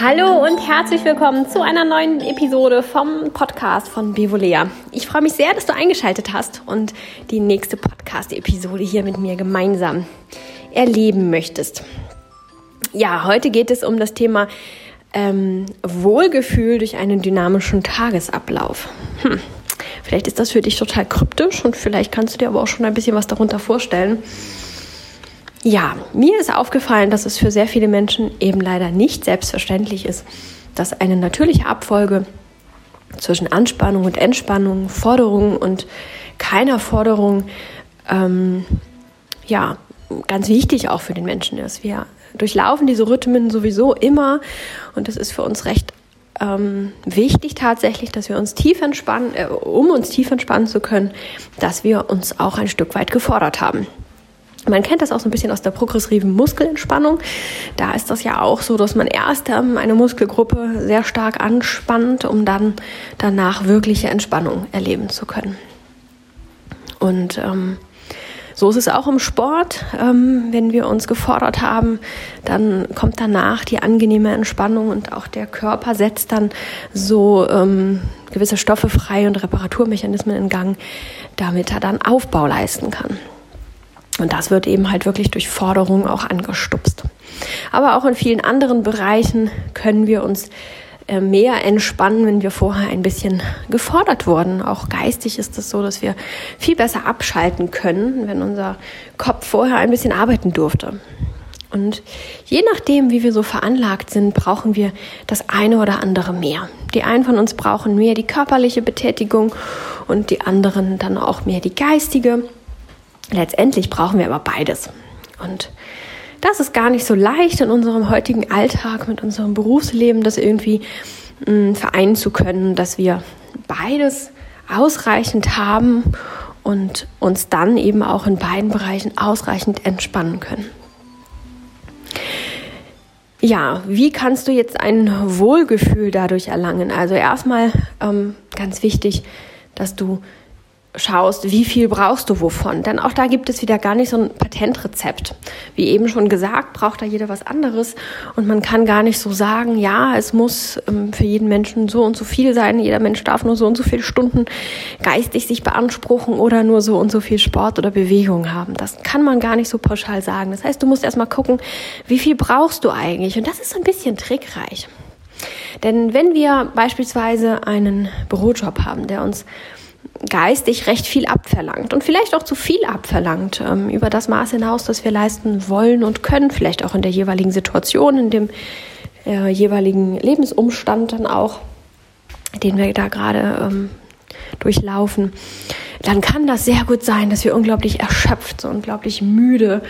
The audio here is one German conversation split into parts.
Hallo und herzlich willkommen zu einer neuen Episode vom Podcast von Bevolea. Ich freue mich sehr, dass du eingeschaltet hast und die nächste Podcast-Episode hier mit mir gemeinsam erleben möchtest. Ja, heute geht es um das Thema ähm, Wohlgefühl durch einen dynamischen Tagesablauf. Hm. Vielleicht ist das für dich total kryptisch und vielleicht kannst du dir aber auch schon ein bisschen was darunter vorstellen. Ja, mir ist aufgefallen, dass es für sehr viele Menschen eben leider nicht selbstverständlich ist, dass eine natürliche Abfolge zwischen Anspannung und Entspannung, Forderung und keiner Forderung, ähm, ja, ganz wichtig auch für den Menschen ist. Wir durchlaufen diese Rhythmen sowieso immer und es ist für uns recht ähm, wichtig tatsächlich, dass wir uns tief entspannen, äh, um uns tief entspannen zu können, dass wir uns auch ein Stück weit gefordert haben. Man kennt das auch so ein bisschen aus der progressiven Muskelentspannung. Da ist das ja auch so, dass man erst ähm, eine Muskelgruppe sehr stark anspannt, um dann danach wirkliche Entspannung erleben zu können. Und ähm, so ist es auch im Sport. Ähm, wenn wir uns gefordert haben, dann kommt danach die angenehme Entspannung und auch der Körper setzt dann so ähm, gewisse Stoffe frei und Reparaturmechanismen in Gang, damit er dann Aufbau leisten kann. Und das wird eben halt wirklich durch Forderung auch angestupst. Aber auch in vielen anderen Bereichen können wir uns mehr entspannen, wenn wir vorher ein bisschen gefordert wurden. Auch geistig ist es so, dass wir viel besser abschalten können, wenn unser Kopf vorher ein bisschen arbeiten durfte. Und je nachdem, wie wir so veranlagt sind, brauchen wir das eine oder andere mehr. Die einen von uns brauchen mehr die körperliche Betätigung und die anderen dann auch mehr die geistige. Letztendlich brauchen wir aber beides. Und das ist gar nicht so leicht in unserem heutigen Alltag, mit unserem Berufsleben, das irgendwie mh, mm, vereinen zu können, dass wir beides ausreichend haben und uns dann eben auch in beiden Bereichen ausreichend entspannen können. Ja, wie kannst du jetzt ein Wohlgefühl dadurch erlangen? Also erstmal ähm, ganz wichtig, dass du schaust, wie viel brauchst du wovon. Denn auch da gibt es wieder gar nicht so ein Patentrezept. Wie eben schon gesagt, braucht da jeder was anderes und man kann gar nicht so sagen, ja, es muss ähm, für jeden Menschen so und so viel sein, jeder Mensch darf nur so und so viele Stunden geistig sich beanspruchen oder nur so und so viel Sport oder Bewegung haben. Das kann man gar nicht so pauschal sagen. Das heißt, du musst erstmal gucken, wie viel brauchst du eigentlich? Und das ist ein bisschen trickreich. Denn wenn wir beispielsweise einen Bürojob haben, der uns geistig recht viel abverlangt und vielleicht auch zu viel abverlangt ähm, über das Maß hinaus, das wir leisten wollen und können, vielleicht auch in der jeweiligen Situation, in dem äh, jeweiligen Lebensumstand dann auch, den wir da gerade ähm, durchlaufen, dann kann das sehr gut sein, dass wir unglaublich erschöpft, so unglaublich müde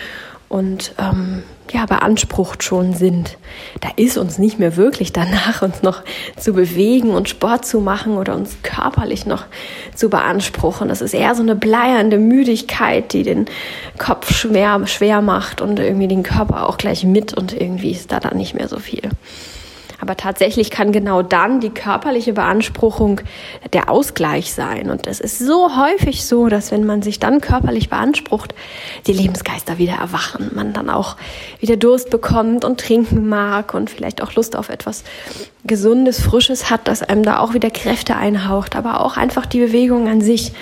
und ähm, ja, beansprucht schon sind. Da ist uns nicht mehr wirklich danach, uns noch zu bewegen und Sport zu machen oder uns körperlich noch zu beanspruchen. Das ist eher so eine bleiernde Müdigkeit, die den Kopf schwer, schwer macht und irgendwie den Körper auch gleich mit und irgendwie ist da dann nicht mehr so viel. Aber tatsächlich kann genau dann die körperliche Beanspruchung der Ausgleich sein. Und es ist so häufig so, dass wenn man sich dann körperlich beansprucht, die Lebensgeister wieder erwachen. Man dann auch wieder Durst bekommt und trinken mag und vielleicht auch Lust auf etwas Gesundes, Frisches hat, das einem da auch wieder Kräfte einhaucht. Aber auch einfach die Bewegung an sich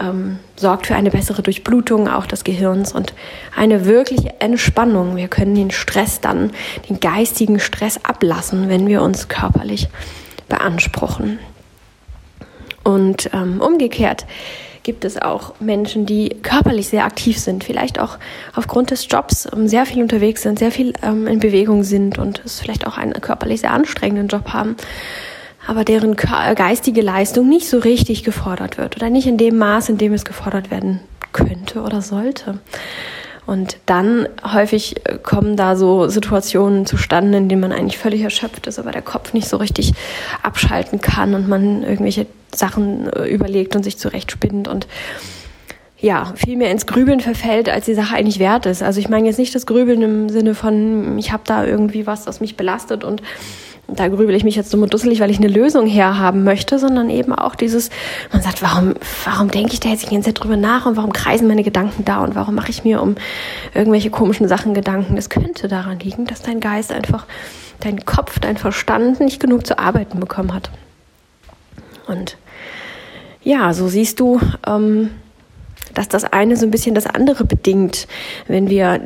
ähm, sorgt für eine bessere Durchblutung auch des Gehirns und eine wirkliche Entspannung. Wir können den Stress dann, den geistigen Stress ablassen, wenn wir uns körperlich beanspruchen. Und ähm, umgekehrt gibt es auch Menschen, die körperlich sehr aktiv sind, vielleicht auch aufgrund des Jobs ähm, sehr viel unterwegs sind, sehr viel ähm, in Bewegung sind und es vielleicht auch einen körperlich sehr anstrengenden Job haben aber deren geistige Leistung nicht so richtig gefordert wird oder nicht in dem Maß, in dem es gefordert werden könnte oder sollte. Und dann häufig äh, kommen da so Situationen zustande, in denen man eigentlich völlig erschöpft ist, aber der Kopf nicht so richtig abschalten kann und man irgendwelche Sachen äh, überlegt und sich zurechtspinnt und ja, viel mehr ins Grübeln verfällt, als die Sache eigentlich wert ist. Also ich meine jetzt nicht das Grübeln im Sinne von, ich habe da irgendwie was, das mich belastet und da grübel ich mich jetzt dumm und dusselig, weil ich eine Lösung herhaben möchte, sondern eben auch dieses, man sagt, warum, warum denke ich da jetzt die ganze Zeit drüber nach und warum kreisen meine Gedanken da und warum mache ich mir um irgendwelche komischen Sachen Gedanken? Das könnte daran liegen, dass dein Geist einfach, dein Kopf, dein Verstand nicht genug zu arbeiten bekommen hat. Und ja, so siehst du, ähm, dass das eine so ein bisschen das andere bedingt. Wenn wir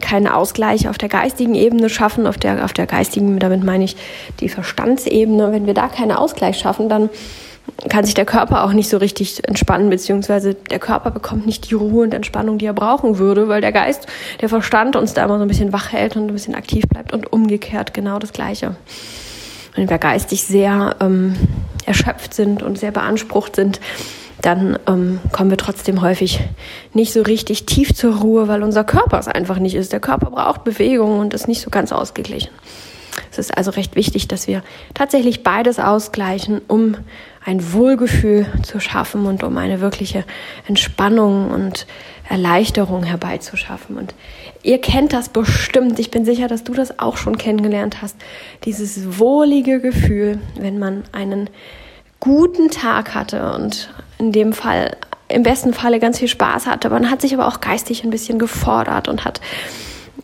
keinen Ausgleich auf der geistigen Ebene schaffen, auf der, auf der geistigen, damit meine ich die Verstandsebene, wenn wir da keinen Ausgleich schaffen, dann kann sich der Körper auch nicht so richtig entspannen, beziehungsweise der Körper bekommt nicht die Ruhe und Entspannung, die er brauchen würde, weil der Geist, der Verstand uns da immer so ein bisschen wach hält und ein bisschen aktiv bleibt und umgekehrt genau das Gleiche. Wenn wir geistig sehr ähm, erschöpft sind und sehr beansprucht sind, dann ähm, kommen wir trotzdem häufig nicht so richtig tief zur Ruhe, weil unser Körper es einfach nicht ist. Der Körper braucht Bewegung und ist nicht so ganz ausgeglichen. Es ist also recht wichtig, dass wir tatsächlich beides ausgleichen, um ein Wohlgefühl zu schaffen und um eine wirkliche Entspannung und Erleichterung herbeizuschaffen. Und ihr kennt das bestimmt. Ich bin sicher, dass du das auch schon kennengelernt hast. Dieses wohlige Gefühl, wenn man einen guten Tag hatte und in dem Fall im besten Falle ganz viel Spaß hatte. Man hat sich aber auch geistig ein bisschen gefordert und hat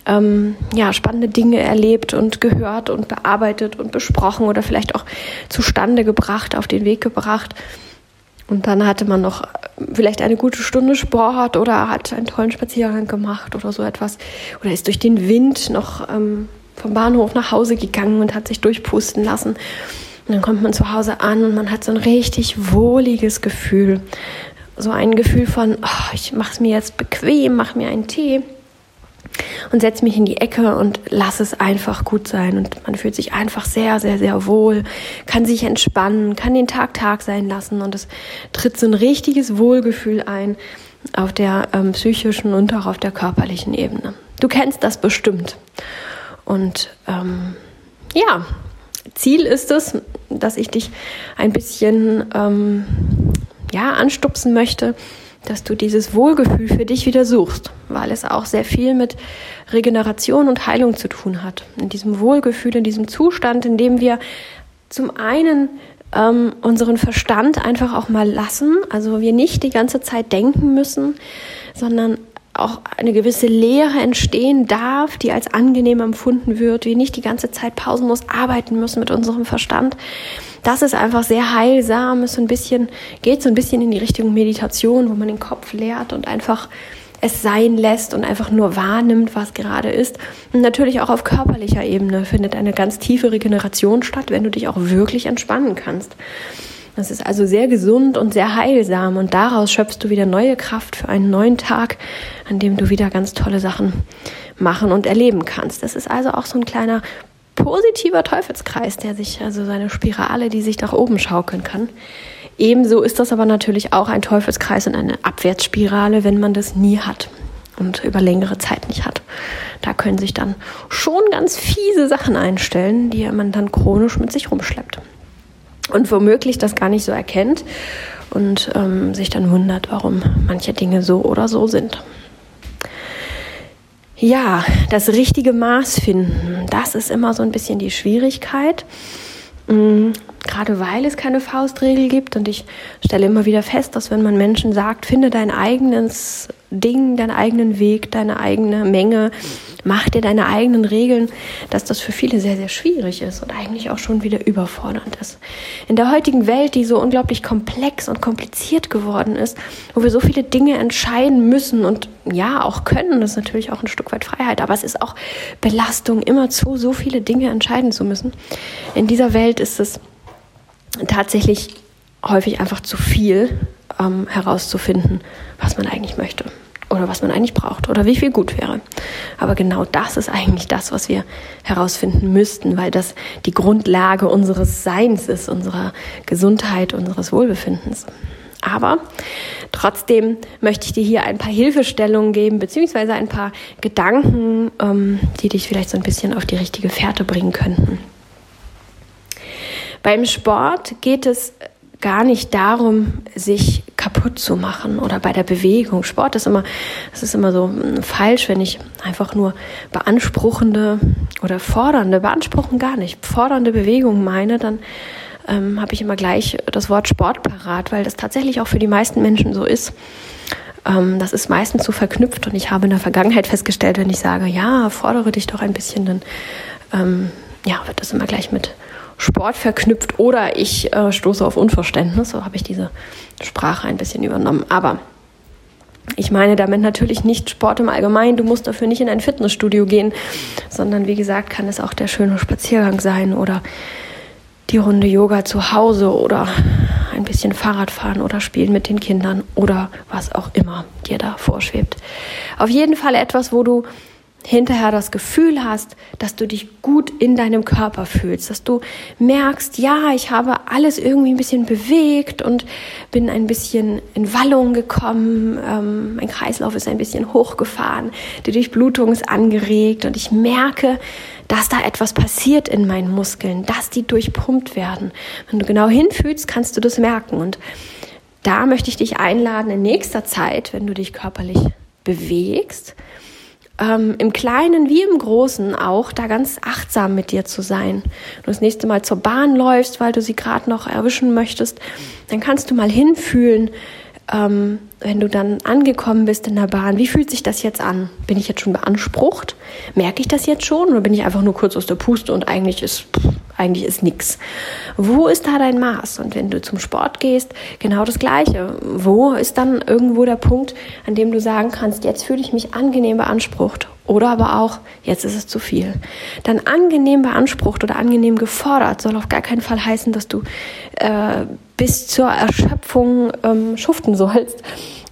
ähm, ja, spannende Dinge erlebt und gehört und bearbeitet und besprochen oder vielleicht auch zustande gebracht, auf den Weg gebracht. Und dann hatte man noch vielleicht eine gute Stunde Sport oder hat einen tollen Spaziergang gemacht oder so etwas. Oder ist durch den Wind noch ähm, vom Bahnhof nach Hause gegangen und hat sich durchpusten lassen. Und dann kommt man zu Hause an und man hat so ein richtig wohliges Gefühl. So ein Gefühl von, oh, ich mache es mir jetzt bequem, mache mir einen Tee und setze mich in die Ecke und lass es einfach gut sein. Und man fühlt sich einfach sehr, sehr, sehr wohl, kann sich entspannen, kann den Tag Tag sein lassen und es tritt so ein richtiges Wohlgefühl ein auf der ähm, psychischen und auch auf der körperlichen Ebene. Du kennst das bestimmt. Und ähm, ja, Ziel ist es, dass ich dich ein bisschen ähm, ja, anstupsen möchte, dass du dieses Wohlgefühl für dich wieder suchst, weil es auch sehr viel mit Regeneration und Heilung zu tun hat. In diesem Wohlgefühl, in diesem Zustand, in dem wir zum einen ähm, unseren Verstand einfach auch mal lassen, also wir nicht die ganze Zeit denken müssen, sondern auch eine gewisse Leere entstehen darf, die als angenehm empfunden wird, wir nicht die ganze Zeit pausenlos arbeiten müssen mit unserem Verstand. Das ist einfach sehr heilsam, ist so ein bisschen, geht so ein bisschen in die Richtung Meditation, wo man den Kopf leert und einfach es sein lässt und einfach nur wahrnimmt, was gerade ist. Und natürlich auch auf körperlicher Ebene findet eine ganz tiefe Regeneration statt, wenn du dich auch wirklich entspannen kannst. Das ist also sehr gesund und sehr heilsam und daraus schöpfst du wieder neue Kraft für einen neuen Tag, an dem du wieder ganz tolle Sachen machen und erleben kannst. Das ist also auch so ein kleiner positiver Teufelskreis, der sich, also seine Spirale, die sich nach oben schaukeln kann. Ebenso ist das aber natürlich auch ein Teufelskreis und eine Abwärtsspirale, wenn man das nie hat und über längere Zeit nicht hat. Da können sich dann schon ganz fiese Sachen einstellen, die man dann chronisch mit sich rumschleppt und womöglich das gar nicht so erkennt und ähm, sich dann wundert, warum manche Dinge so oder so sind. Ja, das richtige Maß finden, das ist immer so ein bisschen die Schwierigkeit. Mhm, gerade weil es keine Faustregel gibt und ich stelle immer wieder fest, dass wenn man Menschen sagt, finde dein eigenes Ding, deinen eigenen Weg, deine eigene Menge, mach dir deine eigenen Regeln, dass das für viele sehr, sehr schwierig ist und eigentlich auch schon wieder überfordernd ist. In der heutigen Welt, die so unglaublich komplex und kompliziert geworden ist, wo wir so viele Dinge entscheiden müssen und ja, auch können, das ist natürlich auch ein Stück weit Freiheit, aber es ist auch Belastung, immerzu so viele Dinge entscheiden zu müssen. In dieser Welt ist es tatsächlich häufig einfach zu viel ähm, herauszufinden, was man eigentlich möchte oder was man eigentlich braucht oder wie viel gut wäre. Aber genau das ist eigentlich das, was wir herausfinden müssten, weil das die Grundlage unseres Seins ist, unserer Gesundheit, unseres Wohlbefindens. Aber trotzdem möchte ich dir hier ein paar Hilfestellungen geben, beziehungsweise ein paar Gedanken, ähm, die dich vielleicht so ein bisschen auf die richtige Fährte bringen könnten. Beim Sport geht es gar nicht darum, sich kaputt zu machen oder bei der Bewegung. Sport ist immer, es ist immer so hm, falsch, wenn ich einfach nur beanspruchende oder fordernde, beanspruchen gar nicht, fordernde Bewegung meine, dann ähm, habe ich immer gleich das Wort Sport parat, weil das tatsächlich auch für die meisten Menschen so ist. Ähm, das ist meistens so verknüpft und ich habe in der Vergangenheit festgestellt, wenn ich sage, ja, fordere dich doch ein bisschen, dann ähm, ja, wird das immer gleich mit Sport verknüpft oder ich äh, stoße auf Unverständnis. So habe ich diese Sprache ein bisschen übernommen. Aber ich meine damit natürlich nicht Sport im Allgemeinen. Du musst dafür nicht in ein Fitnessstudio gehen, sondern wie gesagt, kann es auch der schöne Spaziergang sein oder die Runde Yoga zu Hause oder ein bisschen Fahrrad fahren oder spielen mit den Kindern oder was auch immer dir da vorschwebt. Auf jeden Fall etwas, wo du hinterher das Gefühl hast, dass du dich gut in deinem Körper fühlst, dass du merkst, ja, ich habe alles irgendwie ein bisschen bewegt und bin ein bisschen in Wallung gekommen, ähm, mein Kreislauf ist ein bisschen hochgefahren, die Durchblutung ist angeregt und ich merke, dass da etwas passiert in meinen Muskeln, dass die durchpumpt werden. Wenn du genau hinfühlst, kannst du das merken und da möchte ich dich einladen, in nächster Zeit, wenn du dich körperlich bewegst, ähm, im Kleinen wie im Großen auch da ganz achtsam mit dir zu sein. Wenn du das nächste Mal zur Bahn läufst, weil du sie gerade noch erwischen möchtest, dann kannst du mal hinfühlen, ähm, wenn du dann angekommen bist in der Bahn, wie fühlt sich das jetzt an? Bin ich jetzt schon beansprucht? Merke ich das jetzt schon oder bin ich einfach nur kurz aus der Puste und eigentlich ist eigentlich ist nichts. Wo ist da dein Maß? Und wenn du zum Sport gehst, genau das Gleiche. Wo ist dann irgendwo der Punkt, an dem du sagen kannst, jetzt fühle ich mich angenehm beansprucht oder aber auch, jetzt ist es zu viel. Dann angenehm beansprucht oder angenehm gefordert soll auf gar keinen Fall heißen, dass du äh, bis zur Erschöpfung ähm, schuften sollst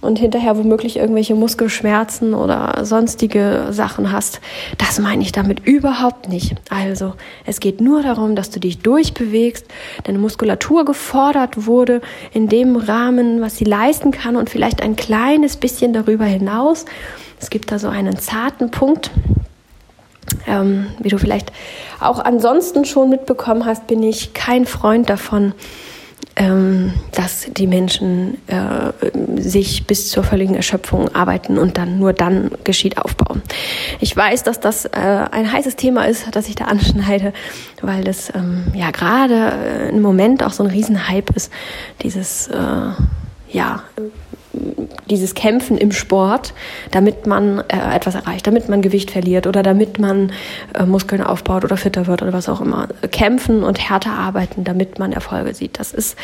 und hinterher womöglich irgendwelche Muskelschmerzen oder sonstige Sachen hast. Das meine ich damit überhaupt nicht. Also es geht nur darum, dass du dich durchbewegst, deine Muskulatur gefordert wurde in dem Rahmen, was sie leisten kann und vielleicht ein kleines bisschen darüber hinaus. Es gibt da so einen zarten Punkt. Ähm, wie du vielleicht auch ansonsten schon mitbekommen hast, bin ich kein Freund davon, dass die Menschen äh, sich bis zur völligen Erschöpfung arbeiten und dann nur dann geschieht Aufbau. Ich weiß, dass das äh, ein heißes Thema ist, das ich da anschneide, weil das ähm, ja gerade äh, im Moment auch so ein Riesenhype ist, dieses äh, ja dieses Kämpfen im Sport, damit man äh, etwas erreicht, damit man Gewicht verliert oder damit man äh, Muskeln aufbaut oder fitter wird oder was auch immer. Kämpfen und härter arbeiten, damit man Erfolge sieht. Das ist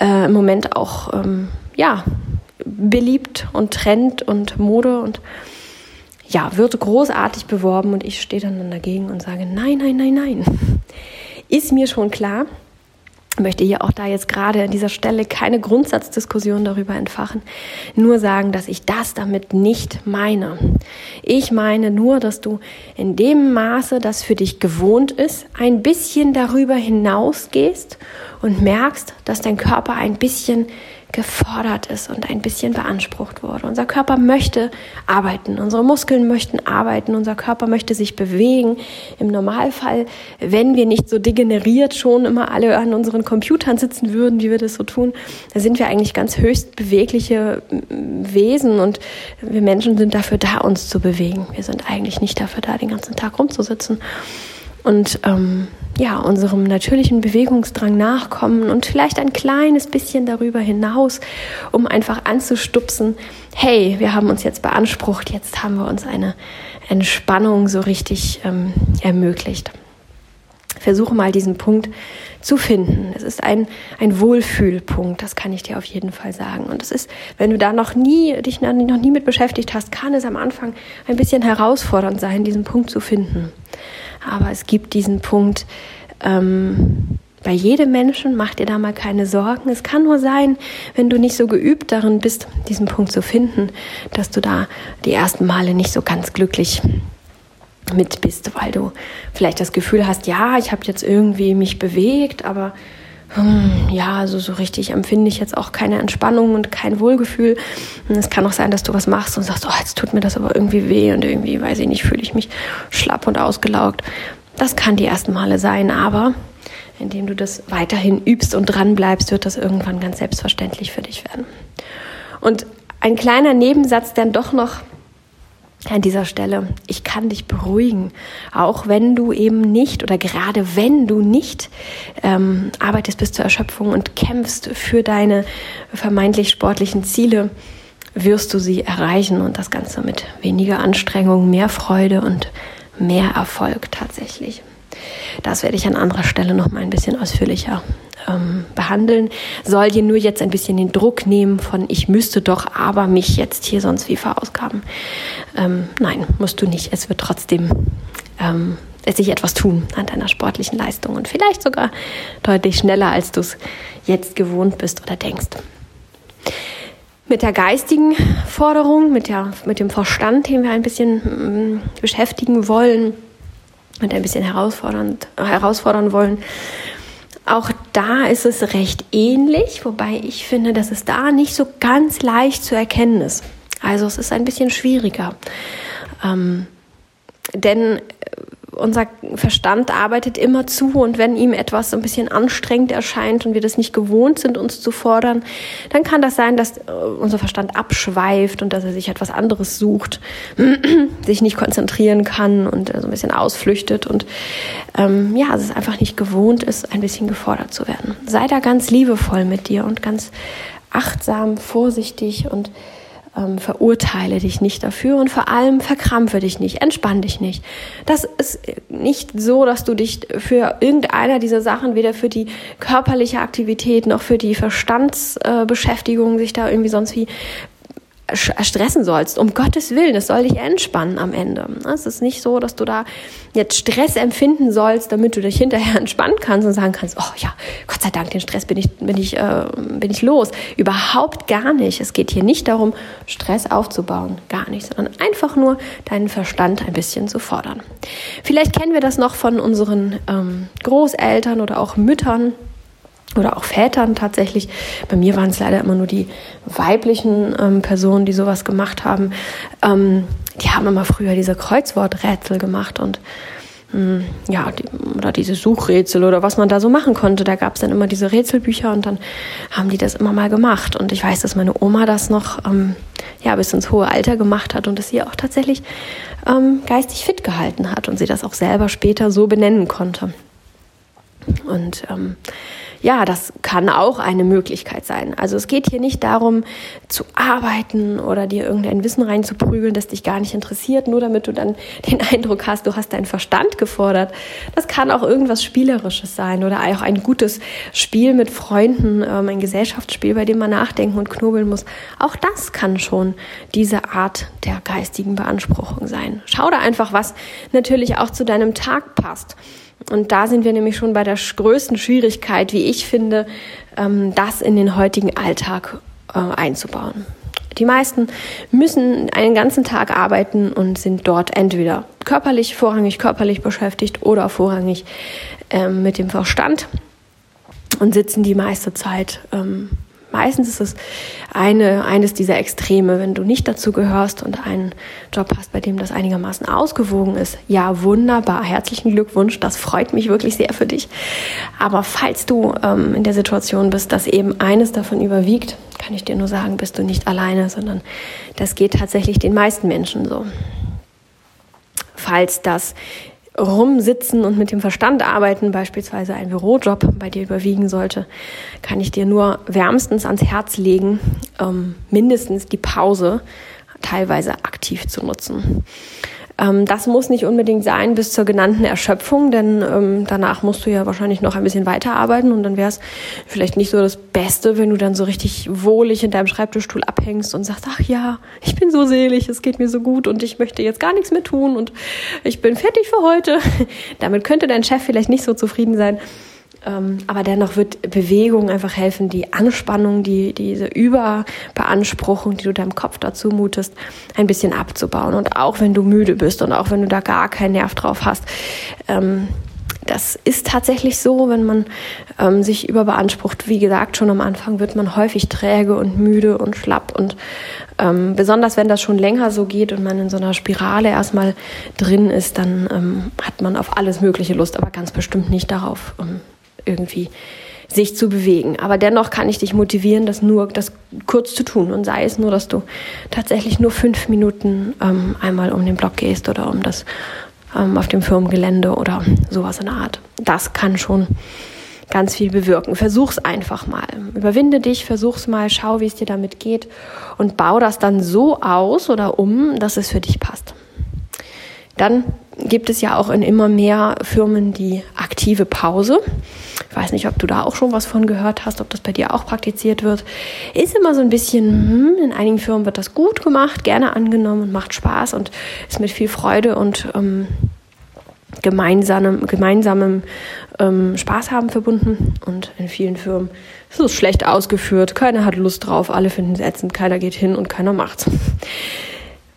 äh, im Moment auch ähm, ja beliebt und Trend und Mode und ja, wird großartig beworben und ich stehe dann dagegen und sage, nein, nein, nein, nein. Ist mir schon klar, möchte hier auch da jetzt gerade an dieser Stelle keine Grundsatzdiskussion darüber entfachen, nur sagen, dass ich das damit nicht meine. Ich meine nur, dass du in dem Maße, das für dich gewohnt ist, ein bisschen darüber hinausgehst und merkst, dass dein Körper ein bisschen gefordert ist und ein bisschen beansprucht wurde. Unser Körper möchte arbeiten, unsere Muskeln möchten arbeiten, unser Körper möchte sich bewegen. Im Normalfall, wenn wir nicht so degeneriert schon immer alle an unseren Computern sitzen würden, wie wir das so tun, da sind wir eigentlich ganz höchst bewegliche Wesen und wir Menschen sind dafür da, uns zu bewegen. Wir sind eigentlich nicht dafür da, den ganzen Tag rumzusitzen und ähm, ja, unserem natürlichen Bewegungsdrang nachkommen und vielleicht ein kleines bisschen darüber hinaus, um einfach anzustupsen, hey, wir haben uns jetzt beansprucht, jetzt haben wir uns eine Entspannung so richtig ähm, ermöglicht. Versuche mal diesen Punkt zu finden. Es ist ein, ein Wohlfühlpunkt, das kann ich dir auf jeden Fall sagen. Und es ist, wenn du da noch nie, dich noch nie mit beschäftigt hast, kann es am Anfang ein bisschen herausfordernd sein, diesen Punkt zu finden. Aber es gibt diesen Punkt, ähm, bei jedem Menschen, mach dir da mal keine Sorgen. Es kann nur sein, wenn du nicht so geübt darin bist, diesen Punkt zu finden, dass du da die ersten Male nicht so ganz glücklich mit bist, weil du vielleicht das Gefühl hast, ja, ich habe jetzt irgendwie mich bewegt, aber hm, ja, also so richtig empfinde ich jetzt auch keine Entspannung und kein Wohlgefühl. Und es kann auch sein, dass du was machst und sagst, oh, jetzt tut mir das aber irgendwie weh und irgendwie, weiß ich nicht, fühle ich mich schlapp und ausgelaugt. Das kann die ersten Male sein, aber indem du das weiterhin übst und dran bleibst, wird das irgendwann ganz selbstverständlich für dich werden. Und ein kleiner Nebensatz dann doch noch an dieser Stelle, ich kann dich beruhigen, auch wenn du eben nicht oder gerade wenn du nicht ähm, arbeitest bis zur Erschöpfung und kämpfst für deine vermeintlich sportlichen Ziele, wirst du sie erreichen und das Ganze mit weniger Anstrengung, mehr Freude und mehr Erfolg tatsächlich. Das werde ich an anderer Stelle noch mal ein bisschen ausführlicher ähm, behandeln. Soll dir nur jetzt ein bisschen den Druck nehmen von ich müsste doch aber mich jetzt hier sonst wie verausgaben. Ähm, nein, musst du nicht. Es wird trotzdem ähm, sich etwas tun an deiner sportlichen Leistung und vielleicht sogar deutlich schneller, als du es jetzt gewohnt bist oder denkst. Mit der geistigen Forderung, mit, der, mit dem Verstand, den wir ein bisschen mm, beschäftigen wollen und ein bisschen herausfordernd, herausfordern wollen, auch da ist es recht ähnlich, wobei ich finde, dass es da nicht so ganz leicht zu erkennen ist. Also es ist ein bisschen schwieriger. Ähm, denn unser Verstand arbeitet immer zu und wenn ihm etwas so ein bisschen anstrengend erscheint und wir das nicht gewohnt sind, uns zu fordern, dann kann das sein, dass äh, unser Verstand abschweift und dass er sich etwas anderes sucht, sich nicht konzentrieren kann und so ein bisschen ausflüchtet und ähm, ja, es ist einfach nicht gewohnt ist, ein bisschen gefordert zu werden. Sei da ganz liebevoll mit dir und ganz achtsam, vorsichtig und ähm, verurteile dich nicht dafür und vor allem verkrampfe dich nicht, entspann dich nicht. Das ist nicht so, dass du dich für irgendeiner dieser Sachen, weder für die körperliche Aktivität noch für die Verstandsbeschäftigung, äh, sich da irgendwie sonst wie stressen sollst. Um Gottes Willen, es soll dich entspannen am Ende. Es ist nicht so, dass du da jetzt Stress empfinden sollst, damit du dich hinterher entspannen kannst und sagen kannst, oh ja, Gott sei Dank, den Stress bin ich, bin ich, äh, bin ich los. Überhaupt gar nicht. Es geht hier nicht darum, Stress aufzubauen. Gar nicht, sondern einfach nur deinen Verstand ein bisschen zu fordern. Vielleicht kennen wir das noch von unseren ähm, Großeltern oder auch Müttern oder auch Vätern tatsächlich. Bei mir waren es leider immer nur die weiblichen ähm, Personen, die sowas gemacht haben. Ähm, die haben immer früher diese Kreuzworträtsel gemacht und ähm, ja, die, oder diese Suchrätsel oder was man da so machen konnte. Da gab es dann immer diese Rätselbücher und dann haben die das immer mal gemacht. Und ich weiß, dass meine Oma das noch ähm, ja, bis ins hohe Alter gemacht hat und dass sie auch tatsächlich ähm, geistig fit gehalten hat und sie das auch selber später so benennen konnte. Und ähm, ja, das kann auch eine Möglichkeit sein. Also es geht hier nicht darum zu arbeiten oder dir irgendein Wissen reinzuprügeln, das dich gar nicht interessiert, nur damit du dann den Eindruck hast, du hast deinen Verstand gefordert. Das kann auch irgendwas Spielerisches sein oder auch ein gutes Spiel mit Freunden, ähm, ein Gesellschaftsspiel, bei dem man nachdenken und knobeln muss. Auch das kann schon diese Art der geistigen Beanspruchung sein. Schau da einfach, was natürlich auch zu deinem Tag passt. Und da sind wir nämlich schon bei der größten Schwierigkeit, wie ich finde, ähm, das in den heutigen Alltag äh, einzubauen. Die meisten müssen einen ganzen Tag arbeiten und sind dort entweder körperlich, vorrangig körperlich beschäftigt oder vorrangig ähm, mit dem Verstand und sitzen die meiste Zeit ähm, Meistens ist es eine, eines dieser Extreme, wenn du nicht dazu gehörst und einen Job hast, bei dem das einigermaßen ausgewogen ist. Ja, wunderbar. Herzlichen Glückwunsch. Das freut mich wirklich sehr für dich. Aber falls du ähm, in der Situation bist, dass eben eines davon überwiegt, kann ich dir nur sagen, bist du nicht alleine, sondern das geht tatsächlich den meisten Menschen so. Falls das rumsitzen und mit dem Verstand arbeiten, beispielsweise ein Bürojob bei dir überwiegen sollte, kann ich dir nur wärmstens ans Herz legen, ähm, mindestens die Pause teilweise aktiv zu nutzen. Ähm, das muss nicht unbedingt sein bis zur genannten Erschöpfung, denn ähm, danach musst du ja wahrscheinlich noch ein bisschen weiterarbeiten und dann wäre es vielleicht nicht so das Beste, wenn du dann so richtig wohlig in deinem Schreibtischstuhl abhängst und sagst, ach ja, ich bin so selig, es geht mir so gut und ich möchte jetzt gar nichts mehr tun und ich bin fertig für heute. Damit könnte dein Chef vielleicht nicht so zufrieden sein. Ähm, aber dennoch wird Bewegung einfach helfen, die Anspannung, die, diese Überbeanspruchung, die du deinem Kopf dazu mutest, ein bisschen abzubauen. Und auch wenn du müde bist und auch wenn du da gar keinen Nerv drauf hast, ähm, das ist tatsächlich so, wenn man ähm, sich überbeansprucht. Wie gesagt, schon am Anfang wird man häufig träge und müde und schlapp. Und ähm, besonders wenn das schon länger so geht und man in so einer Spirale erstmal drin ist, dann ähm, hat man auf alles Mögliche Lust, aber ganz bestimmt nicht darauf, ähm, irgendwie sich zu bewegen. Aber dennoch kann ich dich motivieren, das nur das kurz zu tun und sei es nur, dass du tatsächlich nur fünf Minuten ähm, einmal um den Block gehst oder um das ähm, auf dem Firmengelände oder sowas in der Art. Das kann schon ganz viel bewirken. Versuch's einfach mal. Überwinde dich, versuch's mal, schau, wie es dir damit geht und bau das dann so aus oder um, dass es für dich passt. Dann gibt es ja auch in immer mehr Firmen die aktive Pause. Ich weiß nicht, ob du da auch schon was von gehört hast, ob das bei dir auch praktiziert wird. Ist immer so ein bisschen, hm, in einigen Firmen wird das gut gemacht, gerne angenommen und macht Spaß und ist mit viel Freude und ähm, gemeinsamem, gemeinsamem ähm, Spaß haben verbunden. Und in vielen Firmen ist es schlecht ausgeführt, keiner hat Lust drauf, alle finden es ätzend, keiner geht hin und keiner macht's.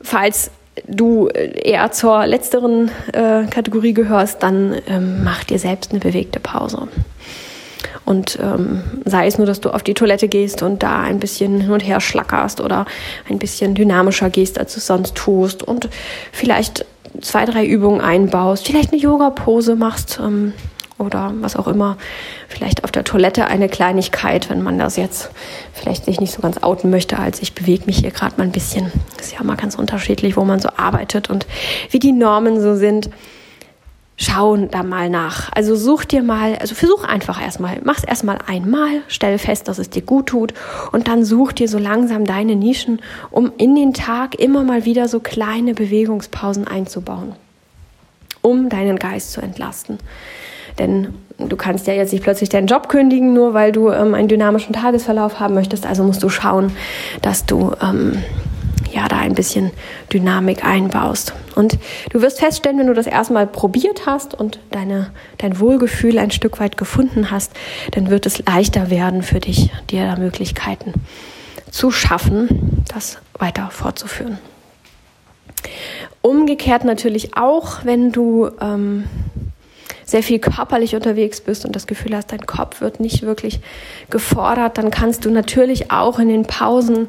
Falls du eher zur letzteren äh, Kategorie gehörst, dann ähm, mach dir selbst eine bewegte Pause. Und ähm, sei es nur, dass du auf die Toilette gehst und da ein bisschen hin und her schlackerst oder ein bisschen dynamischer gehst, als du es sonst tust und vielleicht zwei, drei Übungen einbaust, vielleicht eine Yoga-Pose machst ähm, oder was auch immer. Vielleicht auf der Toilette eine Kleinigkeit, wenn man das jetzt vielleicht sich nicht so ganz outen möchte, als ich bewege mich hier gerade mal ein bisschen. Das ist ja mal ganz unterschiedlich, wo man so arbeitet und wie die Normen so sind. Schau da mal nach. Also such dir mal, also versuch einfach erstmal, mach's erstmal einmal, stell fest, dass es dir gut tut und dann such dir so langsam deine Nischen, um in den Tag immer mal wieder so kleine Bewegungspausen einzubauen, um deinen Geist zu entlasten. Denn du kannst ja jetzt nicht plötzlich deinen Job kündigen, nur weil du ähm, einen dynamischen Tagesverlauf haben möchtest. Also musst du schauen, dass du ähm, ja da ein bisschen Dynamik einbaust. Und du wirst feststellen, wenn du das erstmal probiert hast und deine, dein Wohlgefühl ein Stück weit gefunden hast, dann wird es leichter werden für dich, dir da Möglichkeiten zu schaffen, das weiter fortzuführen. Umgekehrt natürlich auch, wenn du ähm, sehr viel körperlich unterwegs bist und das Gefühl hast, dein Kopf wird nicht wirklich gefordert, dann kannst du natürlich auch in den Pausen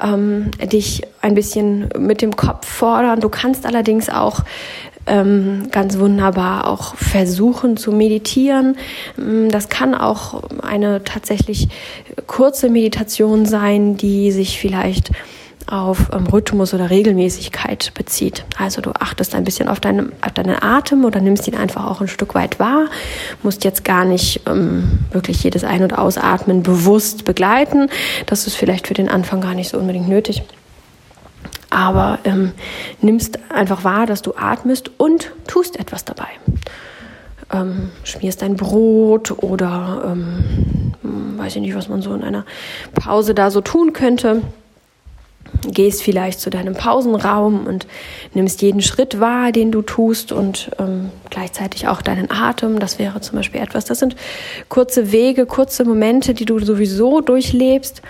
ähm, dich ein bisschen mit dem Kopf fordern. Du kannst allerdings auch ähm, ganz wunderbar auch versuchen zu meditieren. Mm, das kann auch eine tatsächlich kurze Meditation sein, die sich vielleicht auf ähm, Rhythmus oder Regelmäßigkeit bezieht. Also du achtest ein bisschen auf, deinen auf deinen Atem oder nimmst ihn einfach auch ein Stück weit wahr, musst jetzt gar nicht ähm, wirklich jedes Ein- und Ausatmen bewusst begleiten. Das ist vielleicht für den Anfang gar nicht so unbedingt nötig. Aber ähm, nimmst einfach wahr, dass du atmest und tust etwas dabei. Ähm, schmierst ein Brot oder ähm, weiß ich nicht, was man so in einer Pause da so tun könnte gehst vielleicht zu deinem Pausenraum und nimmst jeden Schritt wahr, den du tust und ähm, gleichzeitig auch deinen Atem. Das wäre zum Beispiel etwas. Das sind kurze Wege, kurze Momente, die du sowieso durchlebst,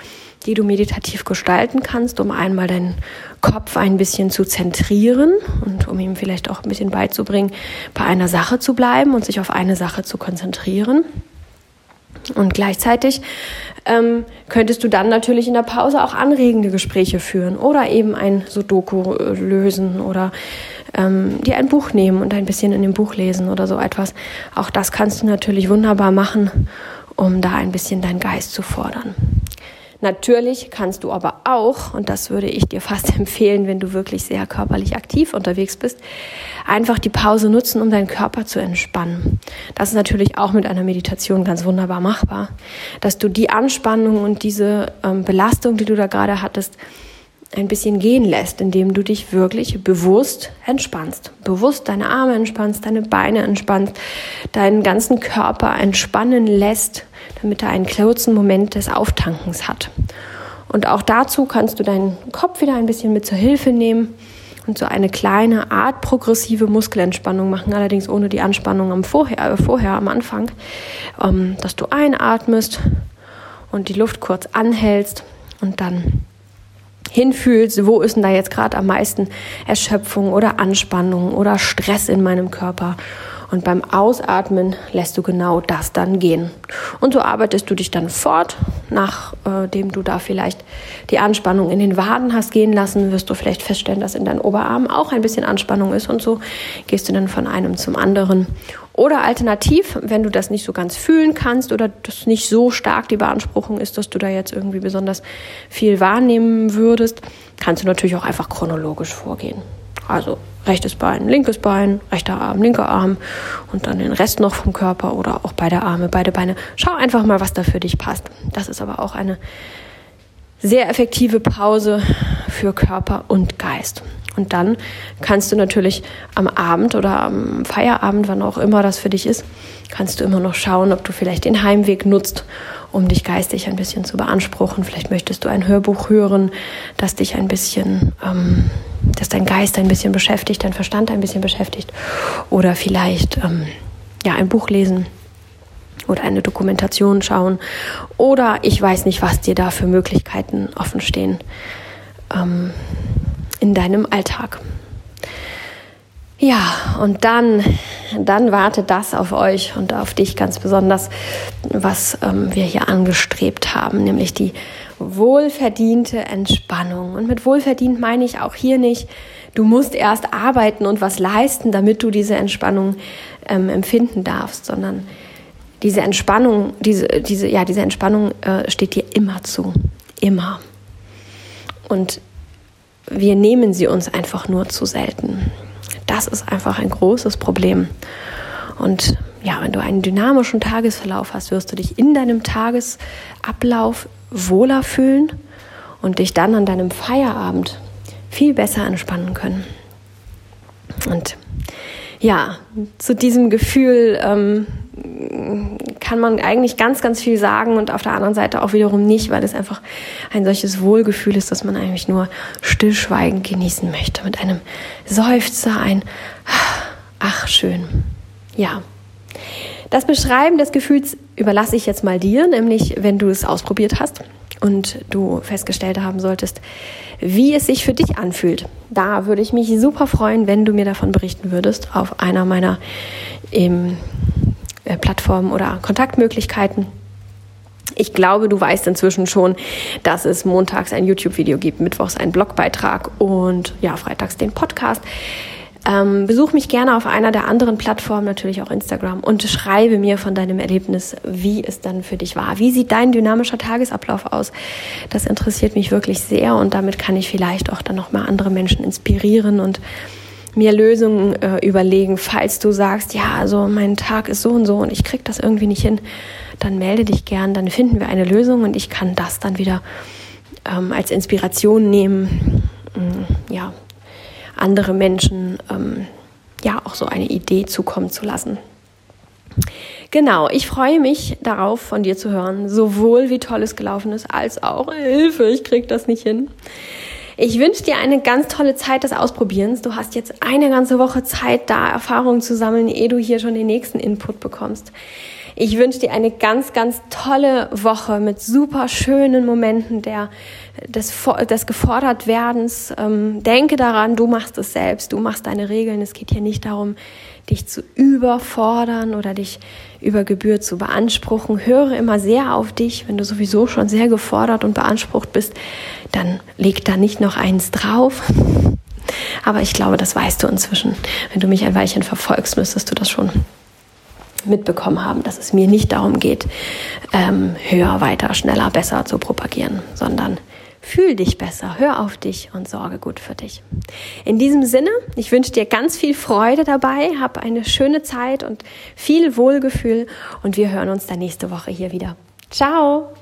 die du meditativ gestalten kannst, um einmal deinen Kopf ein bisschen zu zentrieren und um ihm vielleicht auch ein bisschen beizubringen, bei einer Sache zu bleiben und sich auf eine Sache zu konzentrieren. Und gleichzeitig ähm, könntest du dann natürlich in der Pause auch anregende Gespräche führen oder eben ein Sudoku lösen oder ähm, dir ein Buch nehmen und ein bisschen in dem Buch lesen oder so etwas. Auch das kannst du natürlich wunderbar machen, um da ein bisschen deinen Geist zu fordern. Natürlich kannst du aber auch, und das würde ich dir fast empfehlen, wenn du wirklich sehr körperlich aktiv unterwegs bist, einfach die Pause nutzen, um deinen Körper zu entspannen. Das ist natürlich auch mit einer Meditation ganz wunderbar machbar, dass du die Anspannung und diese ähm, Belastung, die du da gerade hattest, ein bisschen gehen lässt, indem du dich wirklich bewusst entspannst. Bewusst deine Arme entspannst, deine Beine entspannst, deinen ganzen Körper entspannen lässt, damit er einen kurzen Moment des Auftankens hat. Und auch dazu kannst du deinen Kopf wieder ein bisschen mit zur Hilfe nehmen und so eine kleine Art progressive Muskelentspannung machen, allerdings ohne die Anspannung am vorher, äh, vorher am Anfang, ähm, dass du einatmest und die Luft kurz anhältst und dann hinfühlst, wo ist denn da jetzt gerade am meisten Erschöpfung oder Anspannung oder Stress in meinem Körper. Und beim Ausatmen lässt du genau das dann gehen. Und so arbeitest du dich dann fort, nachdem du da vielleicht die Anspannung in den Waden hast gehen lassen, wirst du vielleicht feststellen, dass in deinen Oberarmen auch ein bisschen Anspannung ist. Und so gehst du dann von einem zum anderen, Oder alternativ, wenn du das nicht so ganz fühlen kannst oder das nicht so stark die Beanspruchung ist, dass du da jetzt irgendwie besonders viel wahrnehmen würdest, kannst du natürlich auch einfach chronologisch vorgehen. Also rechtes Bein, linkes Bein, rechter Arm, linker Arm und dann den Rest noch vom Körper oder auch beide Arme, beide Beine. Schau einfach mal, was da für dich passt. Das ist aber auch eine sehr effektive Pause für Körper und Geist. Und dann kannst du natürlich am Abend oder am Feierabend, wann auch immer das für dich ist, kannst du immer noch schauen, ob du vielleicht den Heimweg nutzt, um dich geistig ein bisschen zu beanspruchen. Vielleicht möchtest du ein Hörbuch hören, das dich ein bisschen, ähm, das dein Geist ein bisschen beschäftigt, dein Verstand ein bisschen beschäftigt. Oder vielleicht ähm, ja ein Buch lesen oder eine Dokumentation schauen. Oder ich weiß nicht, was dir da für Möglichkeiten offen stehen. Ähm, in deinem Alltag. Ja, und dann, dann wartet das auf euch und auf dich ganz besonders, was ähm, wir hier angestrebt haben, nämlich die wohlverdiente Entspannung. Und mit wohlverdient meine ich auch hier nicht, du musst erst arbeiten und was leisten, damit du diese Entspannung ähm, empfinden darfst, sondern diese Entspannung, diese, diese, ja, diese Entspannung äh, steht dir immer zu. Immer. Und wir nehmen sie uns einfach nur zu selten. Das ist einfach ein großes Problem. Und ja, wenn du einen dynamischen Tagesverlauf hast, wirst du dich in deinem Tagesablauf wohler fühlen und dich dann an deinem Feierabend viel besser entspannen können. Und ja, zu diesem Gefühl ähm, kann man eigentlich ganz, ganz viel sagen und auf der anderen Seite auch wiederum nicht, weil es einfach ein solches Wohlgefühl ist, dass man eigentlich nur stillschweigend genießen möchte. Mit einem Seufzer, ein Ach, schön. Ja. Das Beschreiben des Gefühls überlasse ich jetzt mal dir, nämlich wenn du es ausprobiert hast und du festgestellt haben solltest, wie es sich für dich anfühlt. Da würde ich mich super freuen, wenn du mir davon berichten würdest auf einer meiner ähm, äh, Plattformen oder Kontaktmöglichkeiten. Ich glaube, du weißt inzwischen schon, dass es montags ein YouTube-Video gibt, mittwochs einen Blogbeitrag und ja, freitags den Podcast. Ähm, besuch mich gerne auf einer der anderen Plattformen, natürlich auch Instagram, und schreibe mir von deinem Erlebnis, wie es dann für dich war. Wie sieht dein dynamischer Tagesablauf aus? Das interessiert mich wirklich sehr und damit kann ich vielleicht auch dann nochmal andere Menschen inspirieren und mir Lösungen äh, überlegen, falls du sagst, ja, also mein Tag ist so und so und ich krieg das irgendwie nicht hin, dann melde dich gern, dann finden wir eine Lösung und ich kann das dann wieder ähm, als Inspiration nehmen, ähm, ja, andere Menschen ähm, ja auch so eine Idee zukommen zu lassen. Genau, ich freue mich darauf, von dir zu hören, sowohl wie toll es gelaufen ist, als auch Hilfe, ich krieg das nicht hin. Ich wünsche dir eine ganz tolle Zeit des Ausprobierens. Du hast jetzt eine ganze Woche Zeit, da Erfahrungen zu sammeln, ehe du hier schon den nächsten Input bekommst. Ich wünsche dir eine ganz, ganz tolle Woche mit super schönen Momenten der, des, des Gefordertwerdens. Ähm, denke daran, du machst es selbst, du machst deine Regeln. Es geht hier nicht darum, dich zu überfordern oder dich über Gebühr zu beanspruchen. Höre immer sehr auf dich. Wenn du sowieso schon sehr gefordert und beansprucht bist, dann leg da nicht noch eins drauf. Aber ich glaube, das weißt du inzwischen. Wenn du mich ein Weilchen verfolgst, müsstest du das schon mitbekommen haben, dass es mir nicht darum geht, ähm, höher, weiter, schneller, besser zu propagieren, sondern Fühl dich besser, hör auf dich und sorge gut für dich. In diesem Sinne, ich wünsche dir ganz viel Freude dabei, hab eine schöne Zeit und viel Wohlgefühl und wir hören uns dann nächste Woche hier wieder. Ciao!